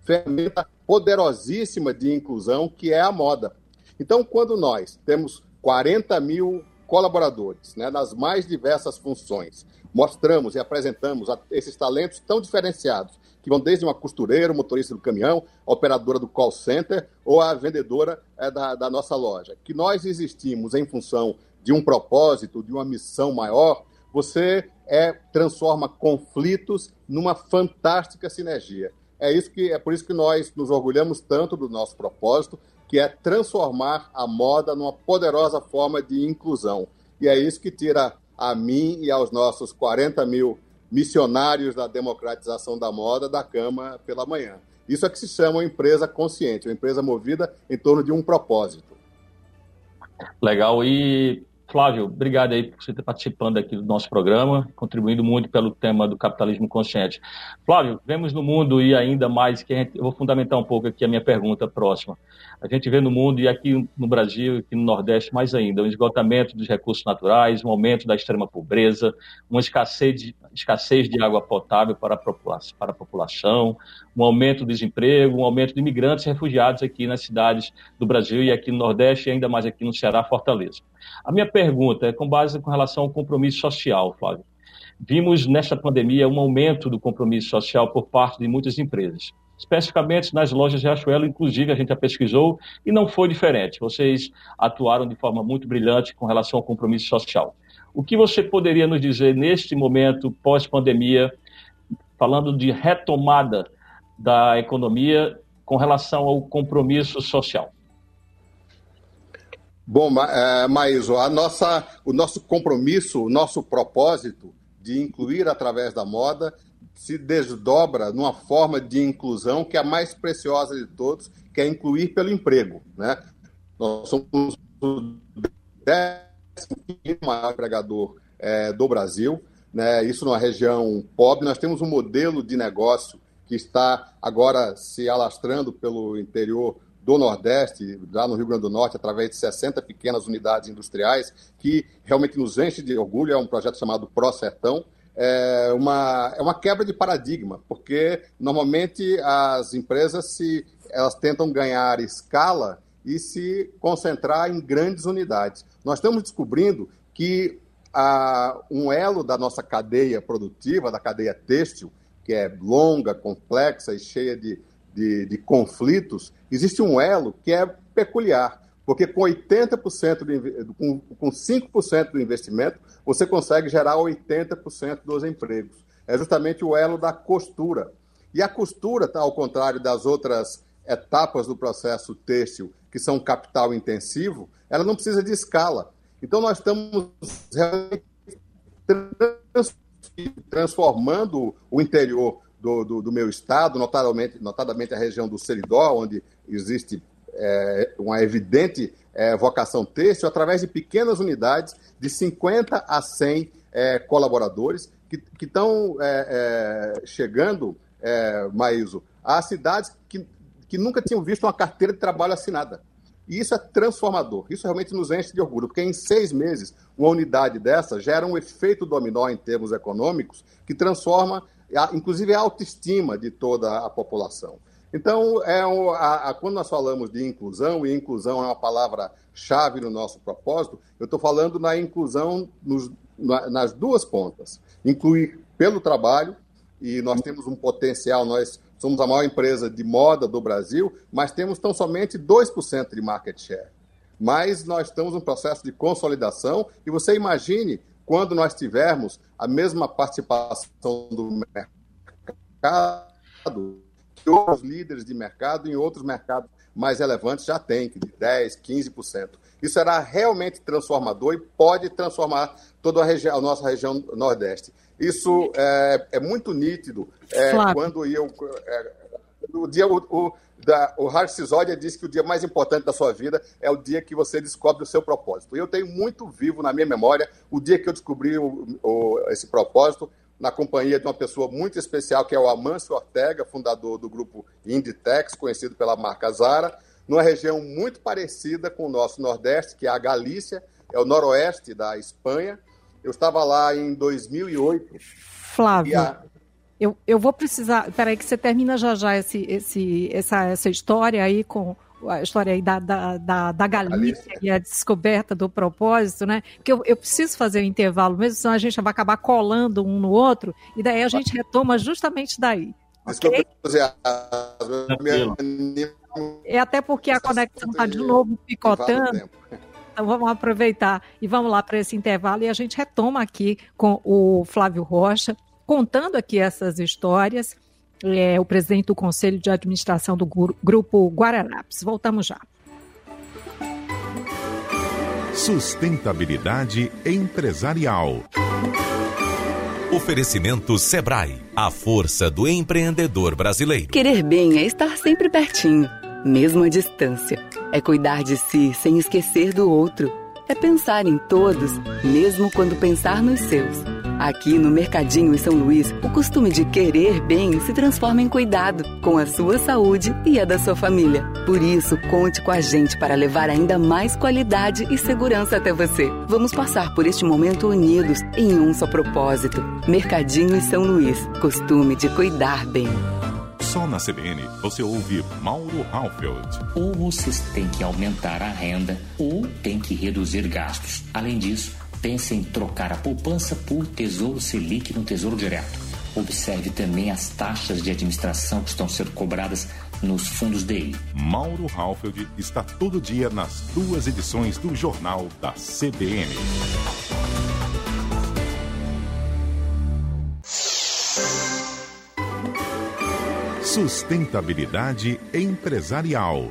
ferramenta poderosíssima de inclusão, que é a moda. Então, quando nós temos 40 mil colaboradores, né, nas mais diversas funções. Mostramos e apresentamos esses talentos tão diferenciados, que vão desde uma costureira, motorista do caminhão, a operadora do call center ou a vendedora é, da, da nossa loja. Que nós existimos em função de um propósito, de uma missão maior, você é, transforma conflitos numa fantástica sinergia. É isso que é por isso que nós nos orgulhamos tanto do nosso propósito, que é transformar a moda numa poderosa forma de inclusão. E é isso que tira a mim e aos nossos 40 mil missionários da democratização da moda da cama pela manhã. Isso é que se chama uma empresa consciente, uma empresa movida em torno de um propósito.
Legal. E Flávio, obrigado aí por você estar participando aqui do nosso programa, contribuindo muito pelo tema do capitalismo consciente. Flávio, vemos no mundo e ainda mais que gente, eu vou fundamentar um pouco aqui a minha pergunta próxima. A gente vê no mundo e aqui no Brasil, aqui no Nordeste mais ainda, um esgotamento dos recursos naturais, um aumento da extrema pobreza, uma escassez de, escassez de água potável para a, população, para a população, um aumento do desemprego, um aumento de imigrantes e refugiados aqui nas cidades do Brasil e aqui no Nordeste e ainda mais aqui no Ceará, Fortaleza. A minha pergunta é com base com relação ao compromisso social, Flávio. Vimos nesta pandemia um aumento do compromisso social por parte de muitas empresas especificamente nas lojas Riachuelo, inclusive a gente já pesquisou e não foi diferente. Vocês atuaram de forma muito brilhante com relação ao compromisso social. O que você poderia nos dizer neste momento pós-pandemia, falando de retomada da economia com relação ao compromisso social?
Bom, é, Maíso, a nossa, o nosso compromisso, o nosso propósito de incluir através da moda se desdobra numa forma de inclusão que é a mais preciosa de todos, que é incluir pelo emprego. Né? Nós somos o décimo maior empregador é, do Brasil, né? isso numa região pobre. Nós temos um modelo de negócio que está agora se alastrando pelo interior do Nordeste, lá no Rio Grande do Norte, através de 60 pequenas unidades industriais, que realmente nos enche de orgulho. É um projeto chamado Pro Sertão, é uma, é uma quebra de paradigma, porque normalmente as empresas se, elas tentam ganhar escala e se concentrar em grandes unidades. Nós estamos descobrindo que a, um elo da nossa cadeia produtiva, da cadeia têxtil, que é longa, complexa e cheia de, de, de conflitos, existe um elo que é peculiar, porque com 80% do, com, com 5% do investimento, você consegue gerar 80% dos empregos. É justamente o elo da costura. E a costura, tá, ao contrário das outras etapas do processo têxtil, que são capital intensivo, ela não precisa de escala. Então, nós estamos transformando o interior do, do, do meu estado, notadamente, notadamente a região do Seridó, onde existe é, uma evidente é, vocação têxtil através de pequenas unidades de 50 a 100 é, colaboradores que estão é, é, chegando, é, Maíso, a cidades que, que nunca tinham visto uma carteira de trabalho assinada. E isso é transformador. Isso realmente nos enche de orgulho, porque em seis meses, uma unidade dessa gera um efeito dominó em termos econômicos que transforma, inclusive, a autoestima de toda a população. Então, é um, a, a, quando nós falamos de inclusão, e inclusão é uma palavra-chave no nosso propósito, eu estou falando na inclusão nos, na, nas duas pontas. Incluir pelo trabalho, e nós temos um potencial, nós somos a maior empresa de moda do Brasil, mas temos tão somente 2% de market share. Mas nós estamos em um processo de consolidação, e você imagine quando nós tivermos a mesma participação do mercado outros líderes de mercado em outros mercados mais relevantes já têm, de 10%, 15%. Isso será realmente transformador e pode transformar toda a, região, a nossa região Nordeste. Isso é, é muito nítido é, quando eu. É, o dia. O, o, da, o Harry disse que o dia mais importante da sua vida é o dia que você descobre o seu propósito. E eu tenho muito vivo na minha memória o dia que eu descobri o, o, esse propósito, na companhia de uma pessoa muito especial, que é o Amâncio Ortega, fundador do grupo Inditex, conhecido pela marca Zara, numa região muito parecida com o nosso Nordeste, que é a Galícia, é o noroeste da Espanha. Eu estava lá em 2008.
Flávio, a... eu, eu vou precisar... Peraí que você termina já já esse, esse, essa, essa história aí com a história aí da, da, da, da Galícia e a descoberta do propósito, né? Porque eu, eu preciso fazer o um intervalo mesmo, senão a gente vai acabar colando um no outro, e daí a gente retoma justamente daí. Okay? É até porque a conexão está de novo picotando. Então vamos aproveitar e vamos lá para esse intervalo e a gente retoma aqui com o Flávio Rocha, contando aqui essas histórias é o presidente do Conselho de Administração do Grupo Guararapes. Voltamos já.
Sustentabilidade empresarial.
Oferecimento Sebrae, a força do empreendedor brasileiro.
Querer bem é estar sempre pertinho, mesmo à distância. É cuidar de si sem esquecer do outro é pensar em todos, mesmo quando pensar nos seus. Aqui no Mercadinho em São Luís, o costume de querer bem se transforma em cuidado com a sua saúde e a da sua família. Por isso, conte com a gente para levar ainda mais qualidade e segurança até você. Vamos passar por este momento unidos em um só propósito. Mercadinho em São Luís, costume de cuidar bem.
Só na CBN você ouve Mauro Halfeld.
Ou vocês têm que aumentar a renda ou têm que reduzir gastos. Além disso, pense em trocar a poupança por Tesouro Selic no Tesouro Direto. Observe também as taxas de administração que estão sendo cobradas nos fundos DI.
Mauro Halfeld está todo dia nas duas edições do Jornal da CBN. Sustentabilidade empresarial.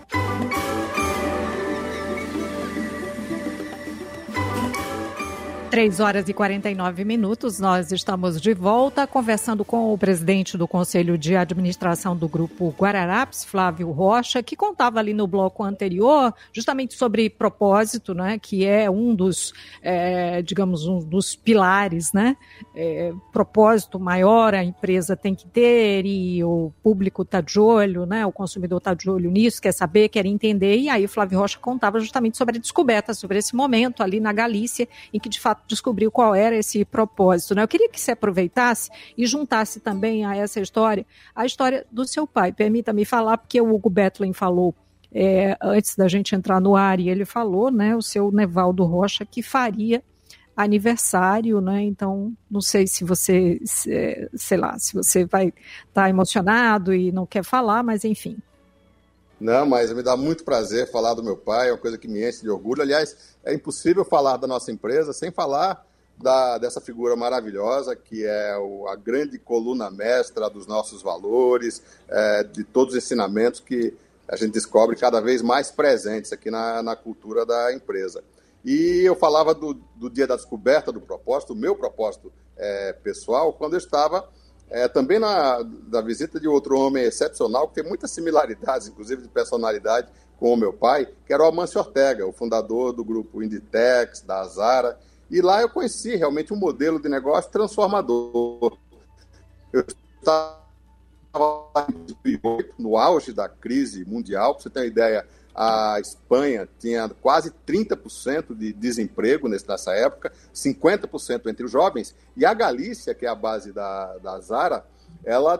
3 horas e 49 minutos, nós estamos de volta conversando com o presidente do Conselho de Administração do Grupo Guararapes, Flávio Rocha, que contava ali no bloco anterior justamente sobre propósito, né, que é um dos, é, digamos, um dos pilares, né, é, propósito maior a empresa tem que ter e o público está de olho, né, o consumidor está de olho nisso, quer saber, quer entender, e aí o Flávio Rocha contava justamente sobre a descoberta, sobre esse momento ali na Galícia, em que de fato descobriu qual era esse propósito. Né? Eu queria que se aproveitasse e juntasse também a essa história a história do seu pai. Permita-me falar, porque o Hugo Bethlen falou é, antes da gente entrar no ar, e ele falou, né, o seu Nevaldo Rocha, que faria aniversário, né? Então, não sei se você, sei lá, se você vai estar tá emocionado e não quer falar, mas enfim.
Não, mas me dá muito prazer falar do meu pai, é uma coisa que me enche de orgulho. Aliás, é impossível falar da nossa empresa sem falar da, dessa figura maravilhosa que é o, a grande coluna mestra dos nossos valores, é, de todos os ensinamentos que a gente descobre cada vez mais presentes aqui na, na cultura da empresa. E eu falava do, do dia da descoberta do propósito, o meu propósito é, pessoal, quando eu estava é, também na da visita de outro homem excepcional, que tem muitas similaridades, inclusive de personalidade, com o meu pai, que era o Amâncio Ortega, o fundador do grupo Inditex, da Zara. E lá eu conheci realmente um modelo de negócio transformador. Eu estava em 2008, no auge da crise mundial, para você ter uma ideia, a Espanha tinha quase 30% de desemprego nessa época, 50% entre os jovens, e a Galícia, que é a base da, da Zara, ela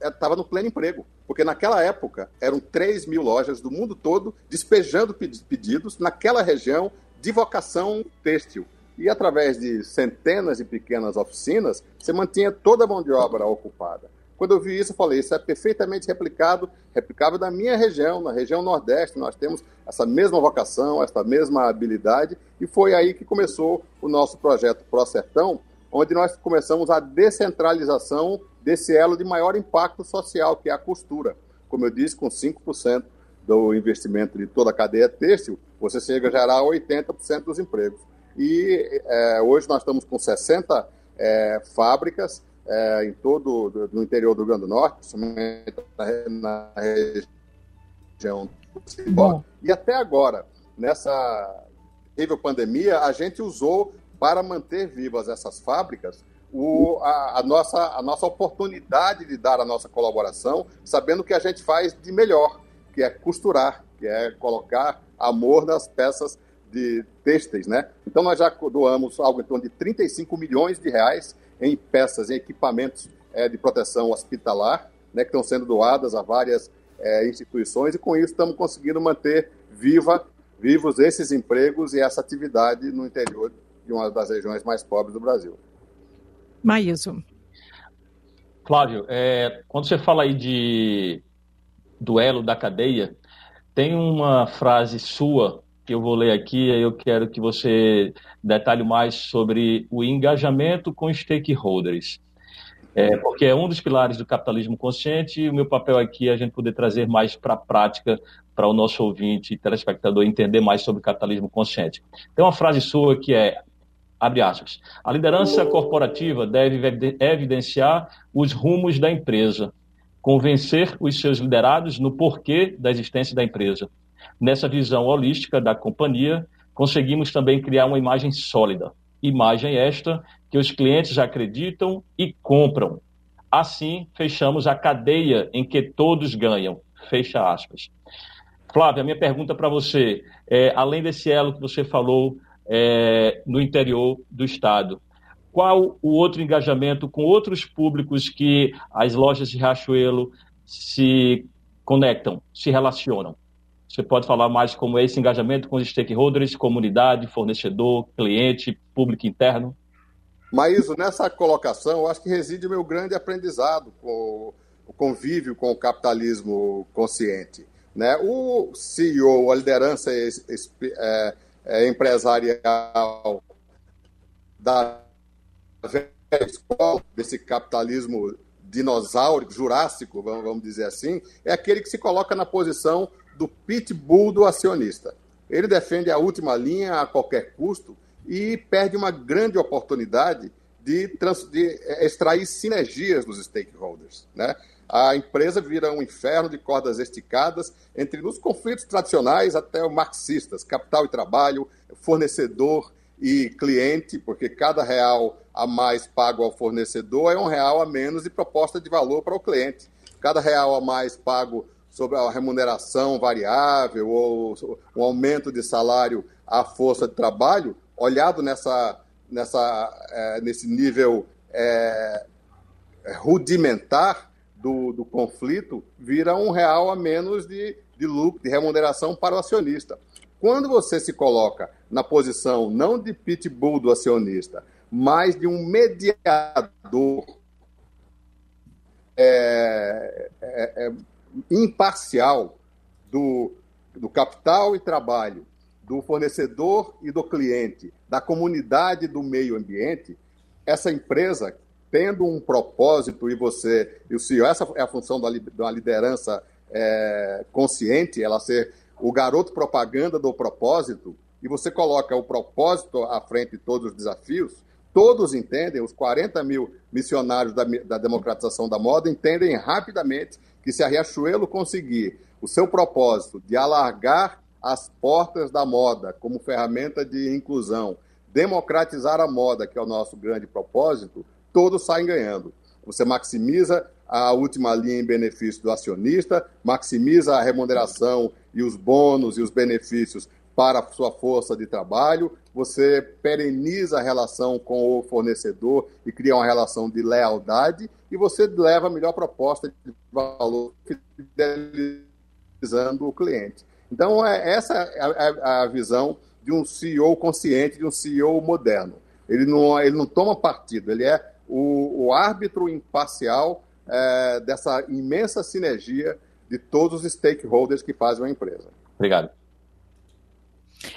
estava é, é no pleno emprego, porque naquela época eram 3 mil lojas do mundo todo despejando pedidos naquela região de vocação têxtil. E através de centenas de pequenas oficinas, você mantinha toda a mão de obra ocupada. Quando eu vi isso, eu falei, isso é perfeitamente replicado, replicável da minha região, na região Nordeste, nós temos essa mesma vocação, essa mesma habilidade, e foi aí que começou o nosso projeto Pro Sertão, onde nós começamos a descentralização desse elo de maior impacto social, que é a costura. Como eu disse, com 5% do investimento de toda a cadeia têxtil, você chega a gerar 80% dos empregos. E é, hoje nós estamos com 60 é, fábricas é, em todo do, no interior do Rio Grande do Norte, principalmente na, na região do E até agora, nessa terrível pandemia, a gente usou para manter vivas essas fábricas o, a, a, nossa, a nossa oportunidade de dar a nossa colaboração, sabendo que a gente faz de melhor, que é costurar, que é colocar amor nas peças de têxteis, né? Então nós já doamos algo em torno de 35 milhões de reais em peças, em equipamentos é, de proteção hospitalar, né, que estão sendo doadas a várias é, instituições, e com isso estamos conseguindo manter viva, vivos esses empregos e essa atividade no interior de uma das regiões mais pobres do Brasil.
Maíso.
Flávio, é, quando você fala aí de duelo da cadeia, tem uma frase sua que eu vou ler aqui, eu quero que você detalhe mais sobre o engajamento com stakeholders. É, porque é um dos pilares do capitalismo consciente e o meu papel aqui é a gente poder trazer mais para a prática para o nosso ouvinte e telespectador entender mais sobre o capitalismo consciente. Tem uma frase sua que é, abre aspas, a liderança corporativa deve evidenciar os rumos da empresa, convencer os seus liderados no porquê da existência da empresa, Nessa visão holística da companhia, conseguimos também criar uma imagem sólida. Imagem esta que os clientes acreditam e compram. Assim, fechamos a cadeia em que todos ganham. Fecha aspas. Flávia, minha pergunta para você, é, além desse elo que você falou é, no interior do Estado, qual o outro engajamento com outros públicos que as lojas de Riachuelo se conectam, se relacionam? Você pode falar mais como é esse engajamento com os stakeholders, comunidade, fornecedor, cliente, público interno?
Maíso, nessa colocação, eu acho que reside o meu grande aprendizado com o convívio com o capitalismo consciente. Né? O CEO, a liderança é, é, empresarial da escola, desse capitalismo dinossauro, jurássico, vamos dizer assim, é aquele que se coloca na posição do pitbull do acionista. Ele defende a última linha a qualquer custo e perde uma grande oportunidade de, trans, de é, extrair sinergias dos stakeholders. Né? a empresa vira um inferno de cordas esticadas entre os conflitos tradicionais até os marxistas, capital e trabalho, fornecedor e cliente, porque cada real a mais pago ao fornecedor é um real a menos de proposta de valor para o cliente. Cada real a mais pago sobre a remuneração variável ou um aumento de salário à força de trabalho, olhado nessa, nessa, é, nesse nível é, rudimentar, do, do conflito vira um real a menos de, de lucro, de remuneração para o acionista. Quando você se coloca na posição não de pitbull do acionista, mas de um mediador é, é, é, imparcial do, do capital e trabalho, do fornecedor e do cliente, da comunidade do meio ambiente, essa empresa tendo um propósito e você e o CEO, essa é a função da, da liderança é, consciente, ela ser o garoto propaganda do propósito, e você coloca o propósito à frente de todos os desafios, todos entendem, os 40 mil missionários da, da democratização da moda entendem rapidamente que se a Riachuelo conseguir o seu propósito de alargar as portas da moda como ferramenta de inclusão, democratizar a moda, que é o nosso grande propósito, todos saem ganhando. Você maximiza a última linha em benefício do acionista, maximiza a remuneração e os bônus e os benefícios para a sua força de trabalho, você pereniza a relação com o fornecedor e cria uma relação de lealdade e você leva a melhor proposta de valor fidelizando o cliente. Então, é, essa é a, é a visão de um CEO consciente, de um CEO moderno. Ele não, ele não toma partido, ele é o, o árbitro imparcial é, dessa imensa sinergia de todos os stakeholders que fazem uma empresa.
Obrigado.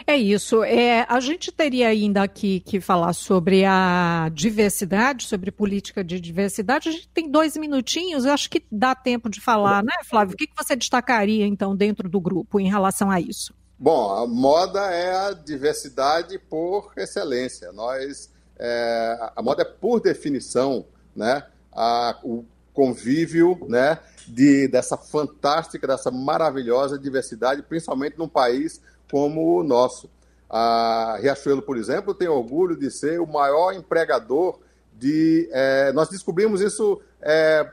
É isso. É, a gente teria ainda aqui que falar sobre a diversidade, sobre política de diversidade. A gente tem dois minutinhos, acho que dá tempo de falar, né, Flávio? O que, que você destacaria, então, dentro do grupo em relação a isso?
Bom, a moda é a diversidade por excelência. Nós é, a moda é, por definição, né, a, o convívio né, de, dessa fantástica, dessa maravilhosa diversidade, principalmente num país como o nosso. A Riachuelo, por exemplo, tem orgulho de ser o maior empregador de. É, nós descobrimos isso é,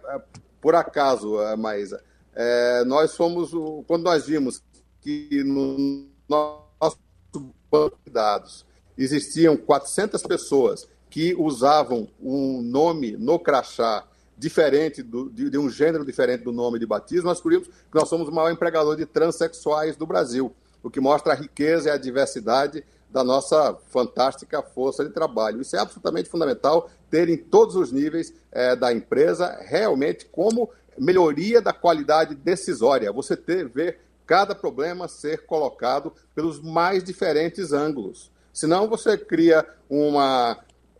por acaso, é, Maísa. É, nós fomos. Quando nós vimos que no nosso banco de dados existiam 400 pessoas que usavam um nome no crachá diferente do, de, de, um gênero diferente do nome de batismo, nós descobrimos que nós somos o maior empregador de transexuais do Brasil, o que mostra a riqueza e a diversidade da nossa fantástica força de trabalho. Isso é absolutamente fundamental ter em todos os níveis é, da empresa realmente como melhoria da qualidade decisória. Você ter, ver cada problema ser colocado pelos mais diferentes ângulos. Senão você cria uma,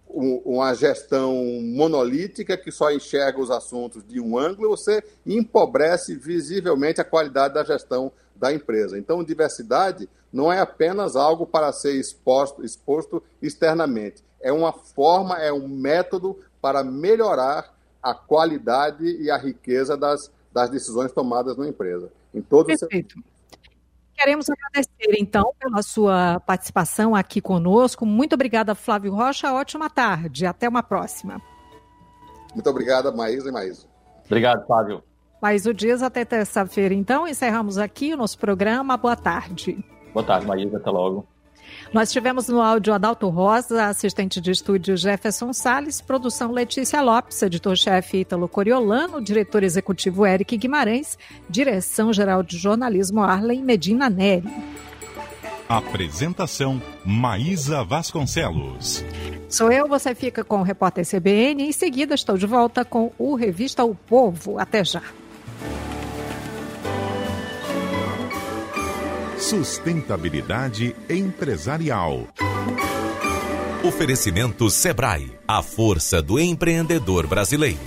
uma gestão monolítica que só enxerga os assuntos de um ângulo, você empobrece visivelmente a qualidade da gestão da empresa. Então, diversidade não é apenas algo para ser exposto, exposto externamente. É uma forma, é um método para melhorar a qualidade e a riqueza das, das decisões tomadas na empresa. Em todos
Perfeito. Queremos agradecer, então, pela sua participação aqui conosco. Muito obrigada, Flávio Rocha. Ótima tarde. Até uma próxima.
Muito obrigada, Maísa e Maísa.
Obrigado, Flávio.
Mais o Dias até terça-feira, então. Encerramos aqui o nosso programa. Boa tarde.
Boa tarde, Maísa. Até logo.
Nós tivemos no áudio Adalto Rosa, assistente de estúdio Jefferson Sales, produção Letícia Lopes, editor-chefe Ítalo Coriolano, diretor executivo Eric Guimarães, direção-geral de jornalismo Arlen Medina Neri.
Apresentação Maísa Vasconcelos.
Sou eu, você fica com o repórter CBN. Em seguida, estou de volta com o Revista O Povo. Até já.
Sustentabilidade empresarial.
Oferecimento Sebrae, a força do empreendedor brasileiro.